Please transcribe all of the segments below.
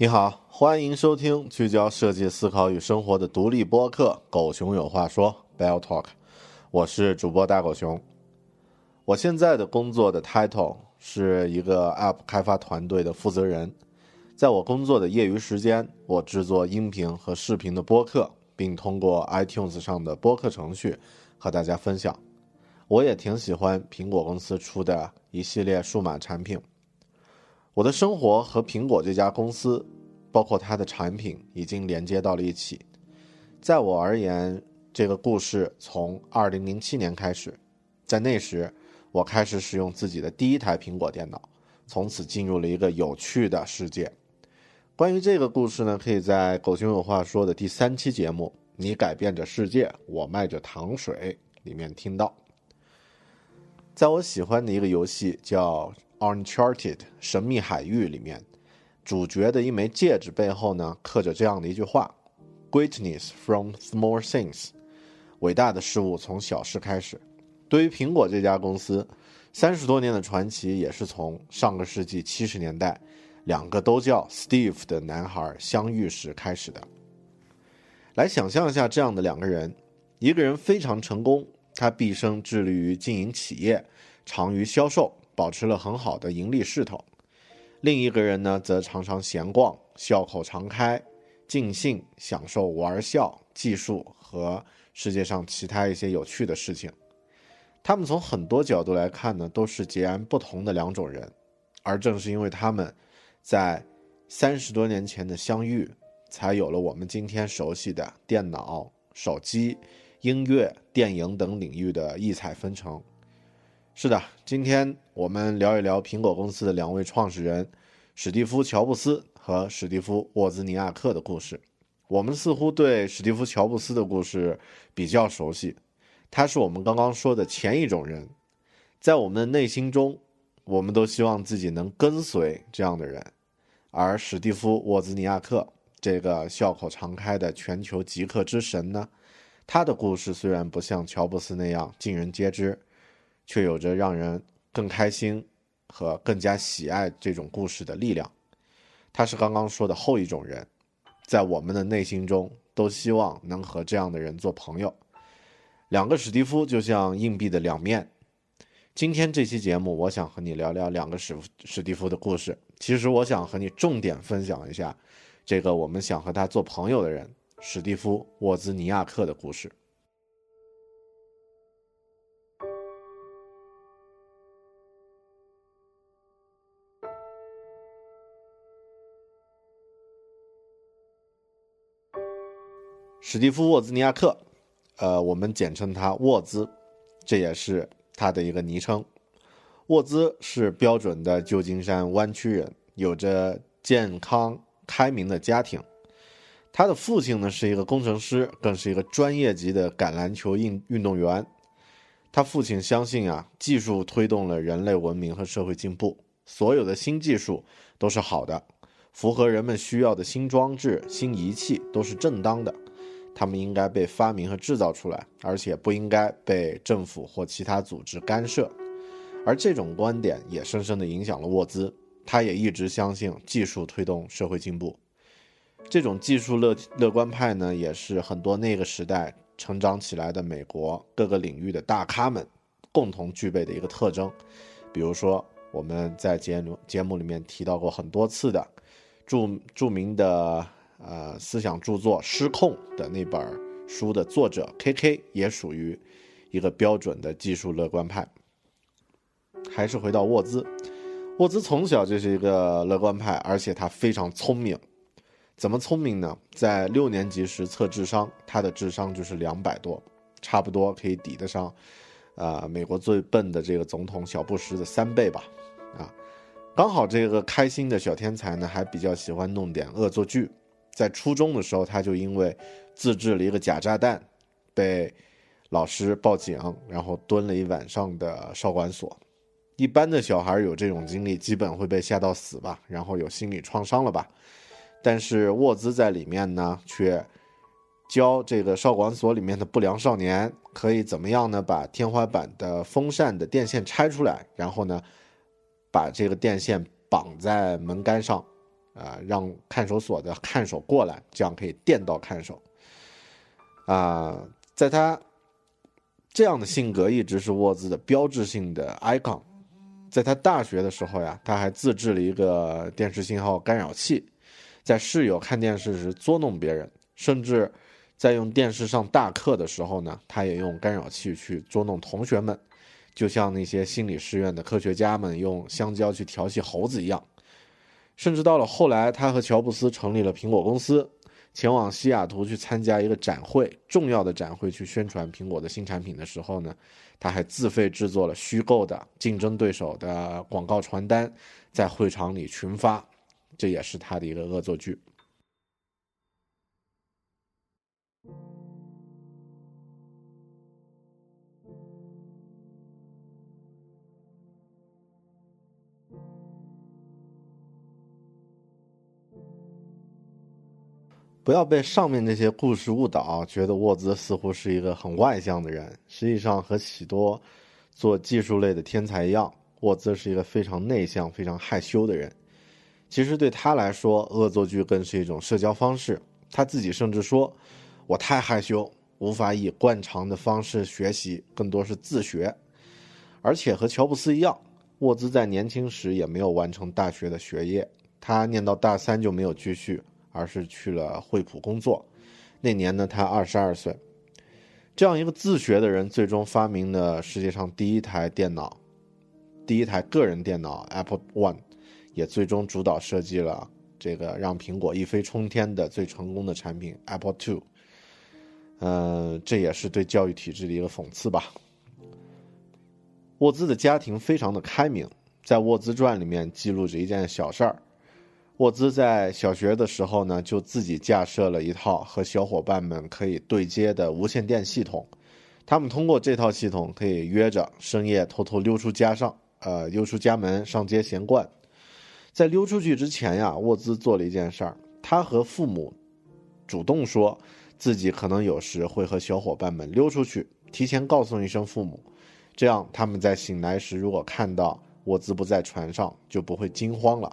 你好，欢迎收听聚焦设计思考与生活的独立播客《狗熊有话说》（Bell Talk）。我是主播大狗熊。我现在的工作的 title 是一个 App 开发团队的负责人。在我工作的业余时间，我制作音频和视频的播客，并通过 iTunes 上的播客程序和大家分享。我也挺喜欢苹果公司出的一系列数码产品。我的生活和苹果这家公司，包括它的产品，已经连接到了一起。在我而言，这个故事从2007年开始，在那时，我开始使用自己的第一台苹果电脑，从此进入了一个有趣的世界。关于这个故事呢，可以在《狗熊有话说》的第三期节目《你改变着世界，我卖着糖水》里面听到。在我喜欢的一个游戏叫。Uncharted 神秘海域里面，主角的一枚戒指背后呢，刻着这样的一句话：“Greatness from small things。”伟大的事物从小事开始。对于苹果这家公司，三十多年的传奇也是从上个世纪七十年代，两个都叫 Steve 的男孩相遇时开始的。来想象一下这样的两个人：一个人非常成功，他毕生致力于经营企业，长于销售。保持了很好的盈利势头，另一个人呢，则常常闲逛，笑口常开，尽兴享受玩笑、技术和世界上其他一些有趣的事情。他们从很多角度来看呢，都是截然不同的两种人，而正是因为他们在三十多年前的相遇，才有了我们今天熟悉的电脑、手机、音乐、电影等领域的异彩纷呈。是的，今天我们聊一聊苹果公司的两位创始人，史蒂夫·乔布斯和史蒂夫·沃兹尼亚克的故事。我们似乎对史蒂夫·乔布斯的故事比较熟悉，他是我们刚刚说的前一种人，在我们的内心中，我们都希望自己能跟随这样的人。而史蒂夫·沃兹尼亚克这个笑口常开的全球极客之神呢，他的故事虽然不像乔布斯那样尽人皆知。却有着让人更开心和更加喜爱这种故事的力量。他是刚刚说的后一种人，在我们的内心中都希望能和这样的人做朋友。两个史蒂夫就像硬币的两面，今天这期节目，我想和你聊聊两个史史蒂夫的故事。其实我想和你重点分享一下，这个我们想和他做朋友的人——史蒂夫·沃兹尼亚克的故事。史蒂夫·沃兹尼亚克，呃，我们简称他沃兹，这也是他的一个昵称。沃兹是标准的旧金山湾区人，有着健康开明的家庭。他的父亲呢是一个工程师，更是一个专业级的橄榄球运运动员。他父亲相信啊，技术推动了人类文明和社会进步，所有的新技术都是好的，符合人们需要的新装置、新仪器都是正当的。他们应该被发明和制造出来，而且不应该被政府或其他组织干涉。而这种观点也深深地影响了沃兹，他也一直相信技术推动社会进步。这种技术乐乐观派呢，也是很多那个时代成长起来的美国各个领域的大咖们共同具备的一个特征。比如说，我们在节目节目里面提到过很多次的著著名的。呃，思想著作《失控》的那本书的作者 K.K 也属于一个标准的技术乐观派。还是回到沃兹，沃兹从小就是一个乐观派，而且他非常聪明。怎么聪明呢？在六年级时测智商，他的智商就是两百多，差不多可以抵得上，呃，美国最笨的这个总统小布什的三倍吧。啊，刚好这个开心的小天才呢，还比较喜欢弄点恶作剧。在初中的时候，他就因为自制了一个假炸弹，被老师报警，然后蹲了一晚上的少管所。一般的小孩有这种经历，基本会被吓到死吧，然后有心理创伤了吧。但是沃兹在里面呢，却教这个少管所里面的不良少年可以怎么样呢？把天花板的风扇的电线拆出来，然后呢，把这个电线绑在门杆上。啊，让看守所的看守过来，这样可以电到看守。啊，在他这样的性格一直是沃兹的标志性的 icon。在他大学的时候呀，他还自制了一个电视信号干扰器，在室友看电视时捉弄别人，甚至在用电视上大课的时候呢，他也用干扰器去捉弄同学们，就像那些心理师院的科学家们用香蕉去调戏猴子一样。甚至到了后来，他和乔布斯成立了苹果公司，前往西雅图去参加一个展会，重要的展会去宣传苹果的新产品的时候呢，他还自费制作了虚构的竞争对手的广告传单，在会场里群发，这也是他的一个恶作剧。不要被上面这些故事误导，觉得沃兹似乎是一个很外向的人。实际上，和许多做技术类的天才一样，沃兹是一个非常内向、非常害羞的人。其实对他来说，恶作剧更是一种社交方式。他自己甚至说：“我太害羞，无法以惯常的方式学习，更多是自学。”而且和乔布斯一样，沃兹在年轻时也没有完成大学的学业，他念到大三就没有继续。而是去了惠普工作，那年呢，他二十二岁。这样一个自学的人，最终发明了世界上第一台电脑，第一台个人电脑 Apple One，也最终主导设计了这个让苹果一飞冲天的最成功的产品 Apple Two。嗯，这也是对教育体制的一个讽刺吧。沃兹的家庭非常的开明，在《沃兹传》里面记录着一件小事儿。沃兹在小学的时候呢，就自己架设了一套和小伙伴们可以对接的无线电系统。他们通过这套系统可以约着深夜偷偷溜出家上，呃，溜出家门上街闲逛。在溜出去之前呀，沃兹做了一件事儿，他和父母主动说自己可能有时会和小伙伴们溜出去，提前告诉一声父母，这样他们在醒来时如果看到沃兹不在船上，就不会惊慌了。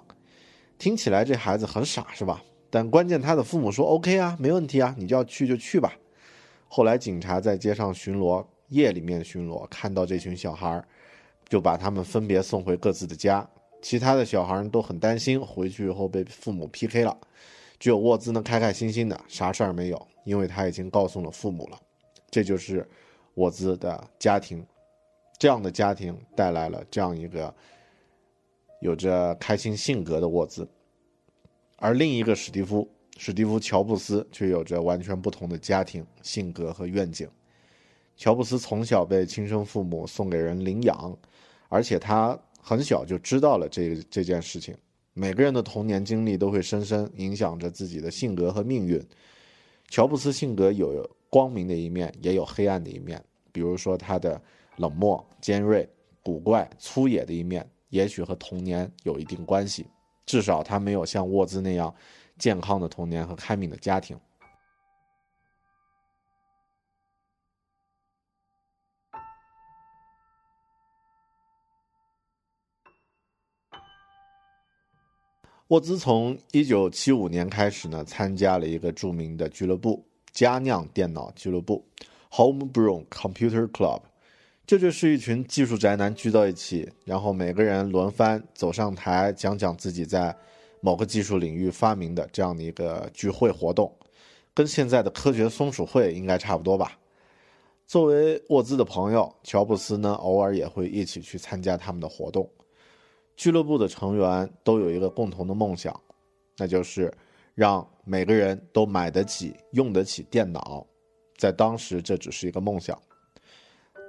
听起来这孩子很傻是吧？但关键他的父母说 OK 啊，没问题啊，你就要去就去吧。后来警察在街上巡逻，夜里面巡逻，看到这群小孩儿就把他们分别送回各自的家。其他的小孩都很担心回去以后被父母 PK 了，只有沃兹呢开开心心的，啥事儿没有，因为他已经告诉了父母了。这就是沃兹的家庭，这样的家庭带来了这样一个有着开心性格的沃兹，而另一个史蒂夫，史蒂夫·乔布斯却有着完全不同的家庭性格和愿景。乔布斯从小被亲生父母送给人领养，而且他。很小就知道了这这件事情。每个人的童年经历都会深深影响着自己的性格和命运。乔布斯性格有光明的一面，也有黑暗的一面。比如说他的冷漠、尖锐、古怪、粗野的一面，也许和童年有一定关系。至少他没有像沃兹那样健康的童年和开明的家庭。沃兹从一九七五年开始呢，参加了一个著名的俱乐部——佳酿电脑俱乐部 （Homebrew Computer Club）。这就是一群技术宅男聚到一起，然后每个人轮番走上台讲讲自己在某个技术领域发明的这样的一个聚会活动，跟现在的科学松鼠会应该差不多吧。作为沃兹的朋友，乔布斯呢偶尔也会一起去参加他们的活动。俱乐部的成员都有一个共同的梦想，那就是让每个人都买得起、用得起电脑。在当时，这只是一个梦想，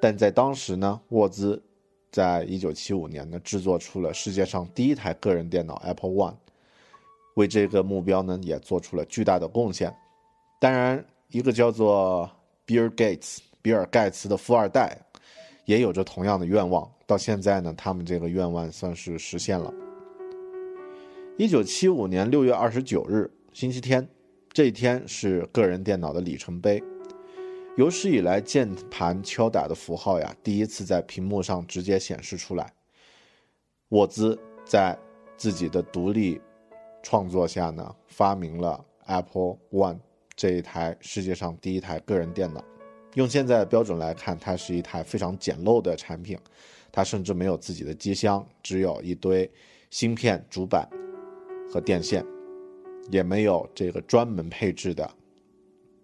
但在当时呢，沃兹在一九七五年呢制作出了世界上第一台个人电脑 Apple One，为这个目标呢也做出了巨大的贡献。当然，一个叫做比尔·盖茨（比尔·盖茨）的富二代。也有着同样的愿望，到现在呢，他们这个愿望算是实现了。一九七五年六月二十九日，星期天，这一天是个人电脑的里程碑。有史以来，键盘敲打的符号呀，第一次在屏幕上直接显示出来。沃兹在自己的独立创作下呢，发明了 Apple One 这一台世界上第一台个人电脑。用现在的标准来看，它是一台非常简陋的产品，它甚至没有自己的机箱，只有一堆芯片、主板和电线，也没有这个专门配置的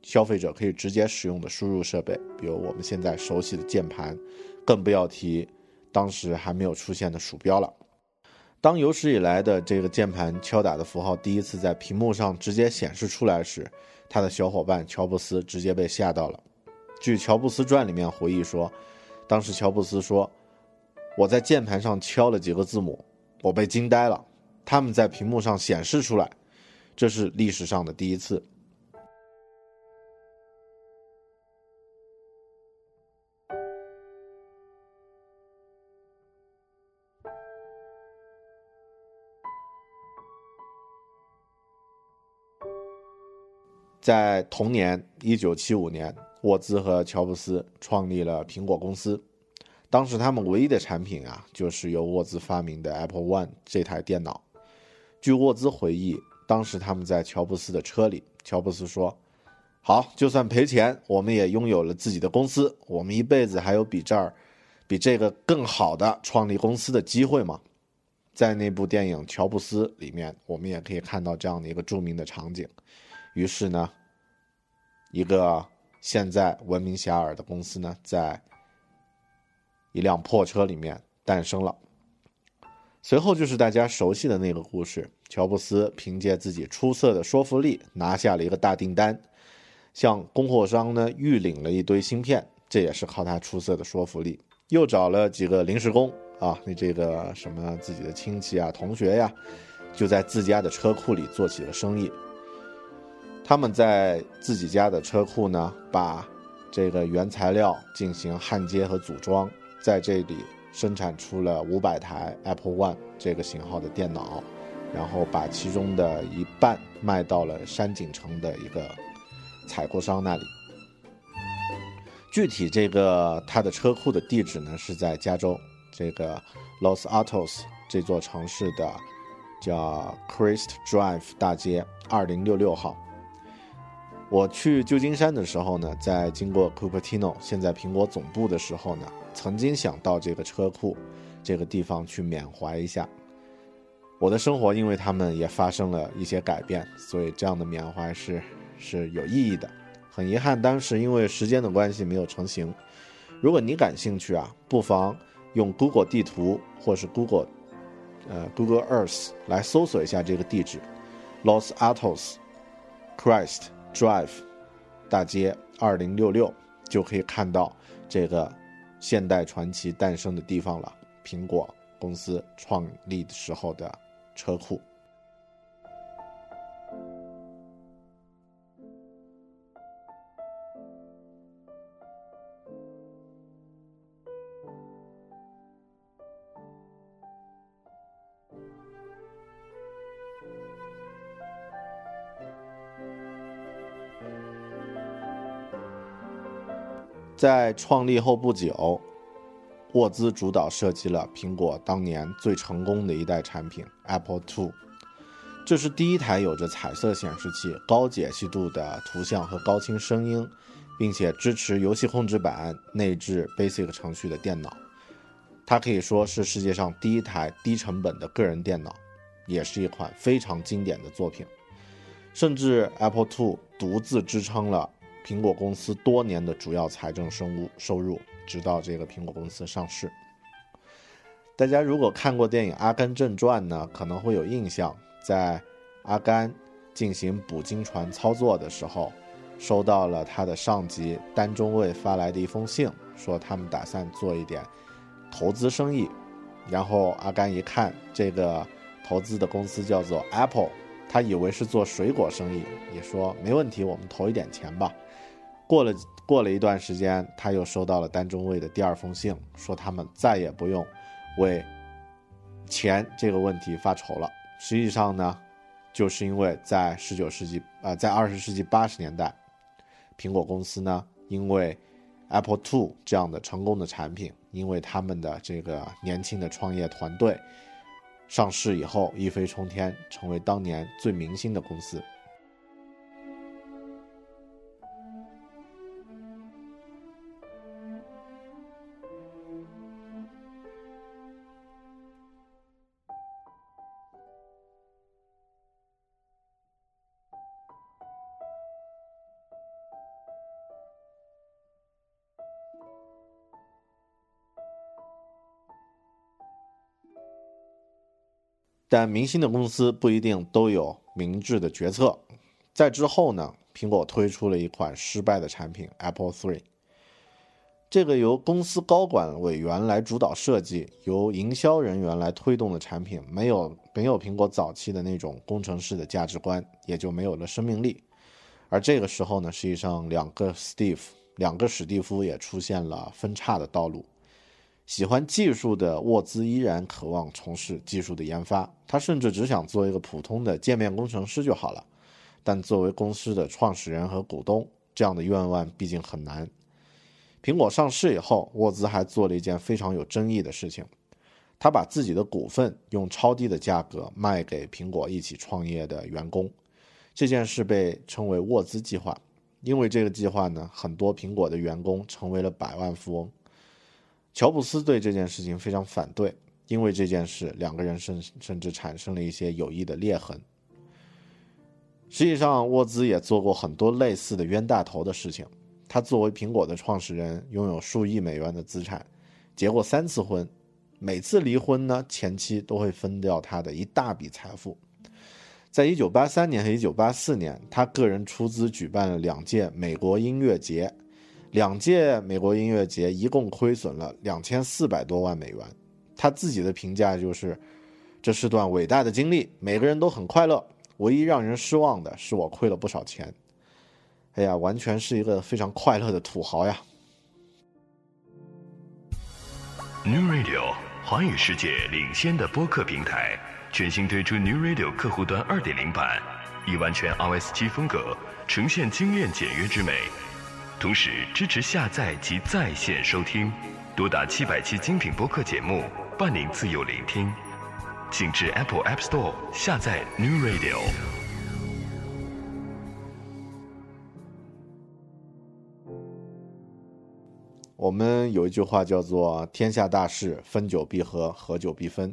消费者可以直接使用的输入设备，比如我们现在熟悉的键盘，更不要提当时还没有出现的鼠标了。当有史以来的这个键盘敲打的符号第一次在屏幕上直接显示出来时，他的小伙伴乔布斯直接被吓到了。据《乔布斯传》里面回忆说，当时乔布斯说：“我在键盘上敲了几个字母，我被惊呆了。他们在屏幕上显示出来，这是历史上的第一次。”在同年，一九七五年。沃兹和乔布斯创立了苹果公司，当时他们唯一的产品啊，就是由沃兹发明的 Apple One 这台电脑。据沃兹回忆，当时他们在乔布斯的车里，乔布斯说：“好，就算赔钱，我们也拥有了自己的公司。我们一辈子还有比这儿、比这个更好的创立公司的机会吗？”在那部电影《乔布斯》里面，我们也可以看到这样的一个著名的场景。于是呢，一个。现在闻名遐迩的公司呢，在一辆破车里面诞生了。随后就是大家熟悉的那个故事：乔布斯凭借自己出色的说服力拿下了一个大订单，向供货商呢预领了一堆芯片，这也是靠他出色的说服力。又找了几个临时工啊，那这个什么自己的亲戚啊、同学呀，就在自家的车库里做起了生意。他们在自己家的车库呢，把这个原材料进行焊接和组装，在这里生产出了五百台 Apple One 这个型号的电脑，然后把其中的一半卖到了山景城的一个采购商那里。具体这个他的车库的地址呢，是在加州这个 Los Altos 这座城市的叫 Christ Drive 大街二零六六号。我去旧金山的时候呢，在经过 Cupertino，现在苹果总部的时候呢，曾经想到这个车库这个地方去缅怀一下。我的生活因为他们也发生了一些改变，所以这样的缅怀是是有意义的。很遗憾，当时因为时间的关系没有成型。如果你感兴趣啊，不妨用 Google 地图或是 Google，呃 Google Earth 来搜索一下这个地址，Los Altos Christ。Drive 大街二零六六就可以看到这个现代传奇诞生的地方了。苹果公司创立的时候的车库。在创立后不久，沃兹主导设计了苹果当年最成功的一代产品 Apple II。这是第一台有着彩色显示器、高解析度的图像和高清声音，并且支持游戏控制板、内置 Basic 程序的电脑。它可以说是世界上第一台低成本的个人电脑，也是一款非常经典的作品。甚至 Apple II 独自支撑了。苹果公司多年的主要财政收入收入，直到这个苹果公司上市。大家如果看过电影《阿甘正传》呢，可能会有印象，在阿甘进行捕鲸船操作的时候，收到了他的上级丹中尉发来的一封信，说他们打算做一点投资生意。然后阿甘一看，这个投资的公司叫做 Apple，他以为是做水果生意，也说没问题，我们投一点钱吧。过了过了一段时间，他又收到了丹中尉的第二封信，说他们再也不用为钱这个问题发愁了。实际上呢，就是因为在十九世纪啊，在二十世纪八十年代，苹果公司呢，因为 Apple II 这样的成功的产品，因为他们的这个年轻的创业团队上市以后一飞冲天，成为当年最明星的公司。但明星的公司不一定都有明智的决策。在之后呢，苹果推出了一款失败的产品 Apple III。这个由公司高管委员来主导设计、由营销人员来推动的产品，没有没有苹果早期的那种工程师的价值观，也就没有了生命力。而这个时候呢，实际上两个 Steve，两个史蒂夫也出现了分叉的道路。喜欢技术的沃兹依然渴望从事技术的研发，他甚至只想做一个普通的界面工程师就好了。但作为公司的创始人和股东，这样的愿望毕竟很难。苹果上市以后，沃兹还做了一件非常有争议的事情，他把自己的股份用超低的价格卖给苹果一起创业的员工。这件事被称为沃兹计划，因为这个计划呢，很多苹果的员工成为了百万富翁。乔布斯对这件事情非常反对，因为这件事两个人甚甚至产生了一些有益的裂痕。实际上，沃兹也做过很多类似的冤大头的事情。他作为苹果的创始人，拥有数亿美元的资产，结过三次婚，每次离婚呢，前妻都会分掉他的一大笔财富。在一九八三年和一九八四年，他个人出资举办了两届美国音乐节。两届美国音乐节一共亏损了两千四百多万美元，他自己的评价就是，这是段伟大的经历，每个人都很快乐，唯一让人失望的是我亏了不少钱。哎呀，完全是一个非常快乐的土豪呀！New Radio 华语世界领先的播客平台，全新推出 New Radio 客户端二点零版，以完全 iOS 七风格呈现精炼简约之美。同时支持下载及在线收听，多达七百期精品播客节目，伴您自由聆听。请至 Apple App Store 下载 New Radio。我们有一句话叫做“天下大事，分久必合，合久必分”。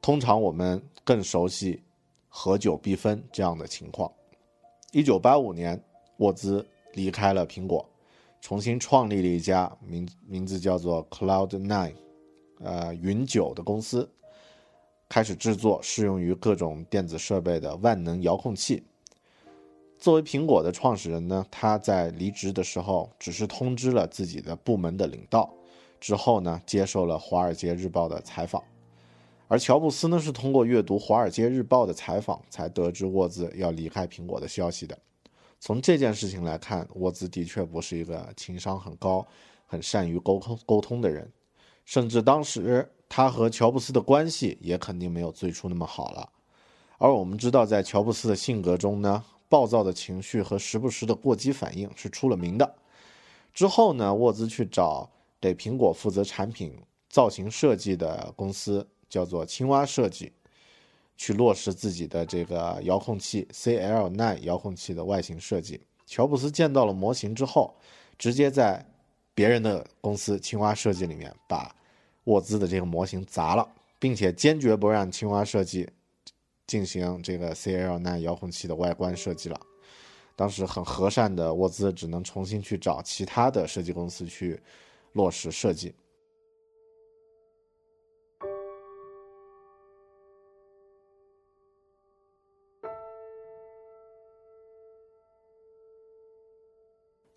通常我们更熟悉“合久必分”这样的情况。一九八五年，沃兹离开了苹果，重新创立了一家名名字叫做 Cloud Nine，呃，云九的公司，开始制作适用于各种电子设备的万能遥控器。作为苹果的创始人呢，他在离职的时候只是通知了自己的部门的领导，之后呢，接受了《华尔街日报》的采访。而乔布斯呢，是通过阅读《华尔街日报》的采访，才得知沃兹要离开苹果的消息的。从这件事情来看，沃兹的确不是一个情商很高、很善于沟通沟通的人，甚至当时他和乔布斯的关系也肯定没有最初那么好了。而我们知道，在乔布斯的性格中呢。暴躁的情绪和时不时的过激反应是出了名的。之后呢，沃兹去找给苹果负责产品造型设计的公司，叫做青蛙设计，去落实自己的这个遥控器 CL9 遥控器的外形设计。乔布斯见到了模型之后，直接在别人的公司青蛙设计里面把沃兹的这个模型砸了，并且坚决不让青蛙设计。进行这个 CL9 遥控器的外观设计了，当时很和善的沃兹只能重新去找其他的设计公司去落实设计。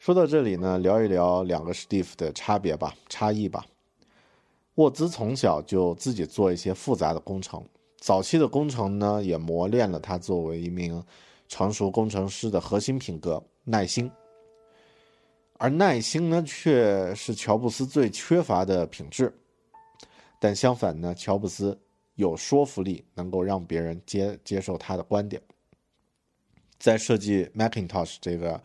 说到这里呢，聊一聊两个史蒂夫的差别吧，差异吧。沃兹从小就自己做一些复杂的工程。早期的工程呢，也磨练了他作为一名成熟工程师的核心品格——耐心。而耐心呢，却是乔布斯最缺乏的品质。但相反呢，乔布斯有说服力，能够让别人接接受他的观点。在设计 Macintosh 这个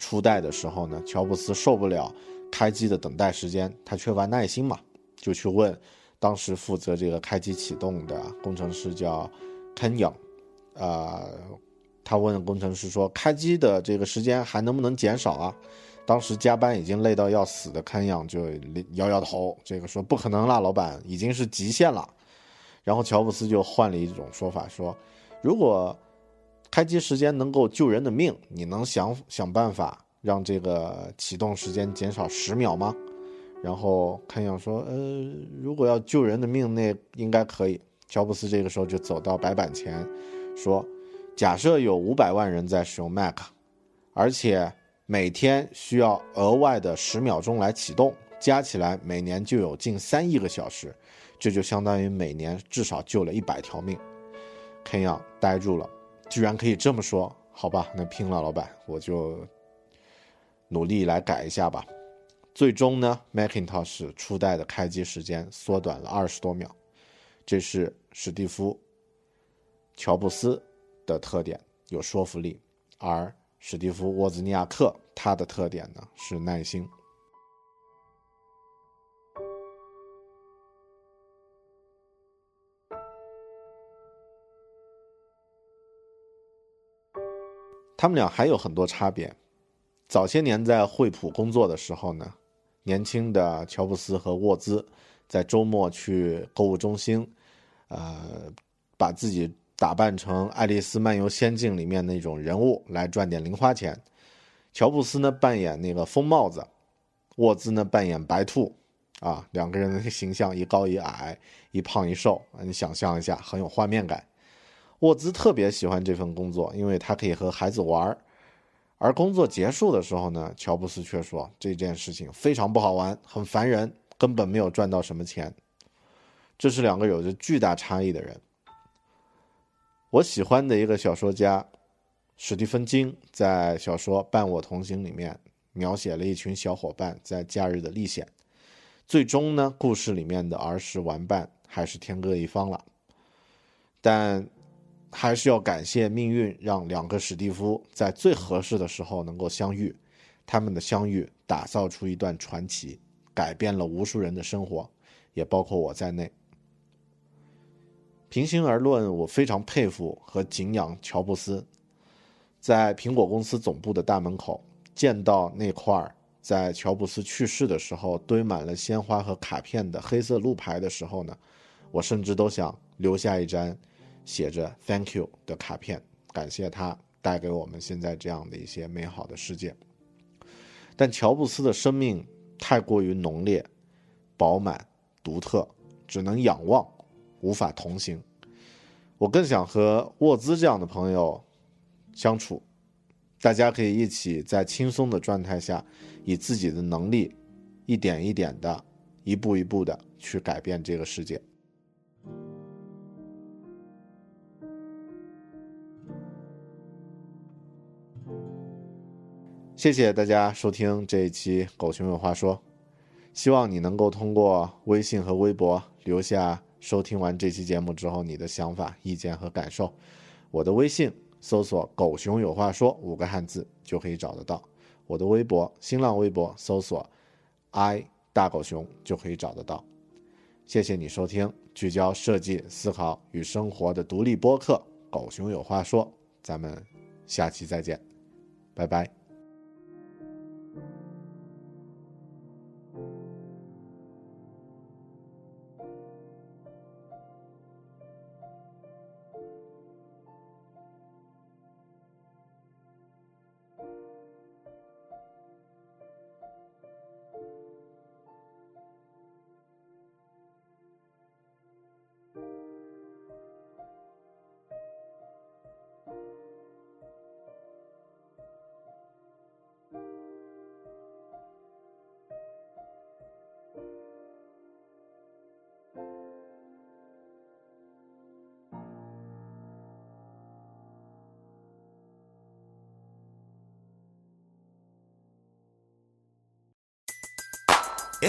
初代的时候呢，乔布斯受不了开机的等待时间，他缺乏耐心嘛，就去问。当时负责这个开机启动的工程师叫 Ken y o n 呃，他问工程师说：“开机的这个时间还能不能减少啊？”当时加班已经累到要死的 Ken y o n 就摇摇头，这个说：“不可能啦，老板，已经是极限了。”然后乔布斯就换了一种说法说：“如果开机时间能够救人的命，你能想想办法让这个启动时间减少十秒吗？”然后看样说，呃，如果要救人的命，那应该可以。乔布斯这个时候就走到白板前，说：“假设有五百万人在使用 Mac，而且每天需要额外的十秒钟来启动，加起来每年就有近三亿个小时，这就相当于每年至少救了一百条命。”看样呆住了，居然可以这么说？好吧，那拼了，老板，我就努力来改一下吧。最终呢，Macintosh 初代的开机时间缩短了二十多秒，这是史蒂夫·乔布斯的特点，有说服力；而史蒂夫·沃兹尼亚克他的特点呢是耐心。他们俩还有很多差别。早些年在惠普工作的时候呢。年轻的乔布斯和沃兹在周末去购物中心，呃，把自己打扮成《爱丽丝漫游仙境》里面那种人物来赚点零花钱。乔布斯呢扮演那个疯帽子，沃兹呢扮演白兔，啊，两个人的形象一高一矮，一胖一瘦，你想象一下，很有画面感。沃兹特别喜欢这份工作，因为他可以和孩子玩儿。而工作结束的时候呢，乔布斯却说这件事情非常不好玩，很烦人，根本没有赚到什么钱。这是两个有着巨大差异的人。我喜欢的一个小说家史蒂芬金在小说《伴我同行》里面描写了一群小伙伴在假日的历险，最终呢，故事里面的儿时玩伴还是天各一方了，但。还是要感谢命运，让两个史蒂夫在最合适的时候能够相遇。他们的相遇打造出一段传奇，改变了无数人的生活，也包括我在内。平心而论，我非常佩服和敬仰乔布斯。在苹果公司总部的大门口见到那块在乔布斯去世的时候堆满了鲜花和卡片的黑色路牌的时候呢，我甚至都想留下一张写着 “Thank you” 的卡片，感谢他带给我们现在这样的一些美好的世界。但乔布斯的生命太过于浓烈、饱满、独特，只能仰望，无法同行。我更想和沃兹这样的朋友相处。大家可以一起在轻松的状态下，以自己的能力，一点一点的，一步一步的去改变这个世界。谢谢大家收听这一期《狗熊有话说》，希望你能够通过微信和微博留下收听完这期节目之后你的想法、意见和感受。我的微信。搜索“狗熊有话说”五个汉字就可以找得到我的微博，新浪微博搜索 “i 大狗熊”就可以找得到。谢谢你收听聚焦设计思考与生活的独立播客《狗熊有话说》，咱们下期再见，拜拜。